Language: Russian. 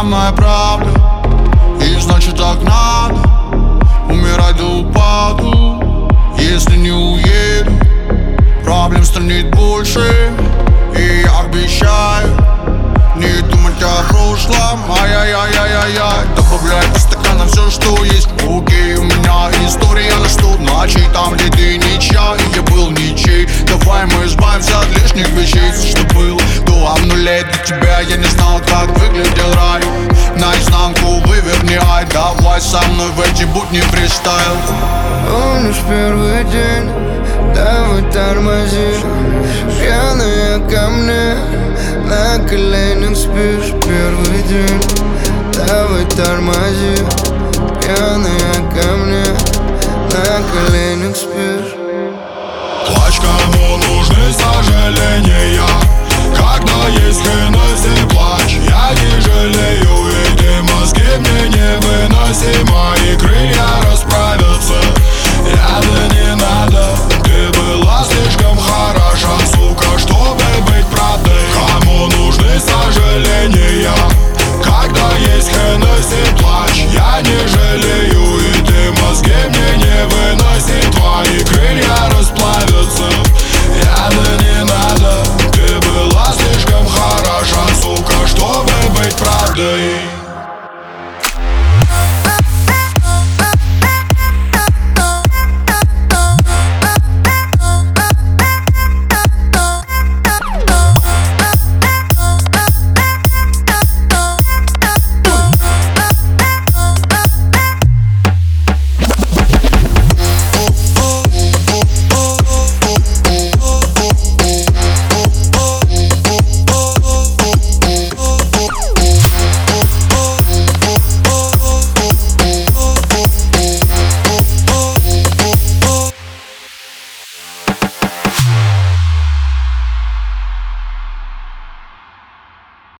самая правда И значит так надо Умирать до упаду. Если не уеду Проблем станет больше И я обещаю Не думать о прошлом. Ай-яй-яй-яй-яй Добавляй по стаканам все, что есть. Окей, у меня история на сто. Ночей Там, где ты ничья, и я был ничей. Давай мы избавимся от лишних вещей. что до обнулей Для тебя. Я не знал, как выглядел рай. Наизнанку выверни, ай. Давай со мной в эти будни фристайл. Помнишь первый день, давай тормози. Пьяная ко мне, на коленях спишь. Первый день, давай тормози. Пьяная ко мне, на коленях спишь. Плачь, кому нужны сожаления do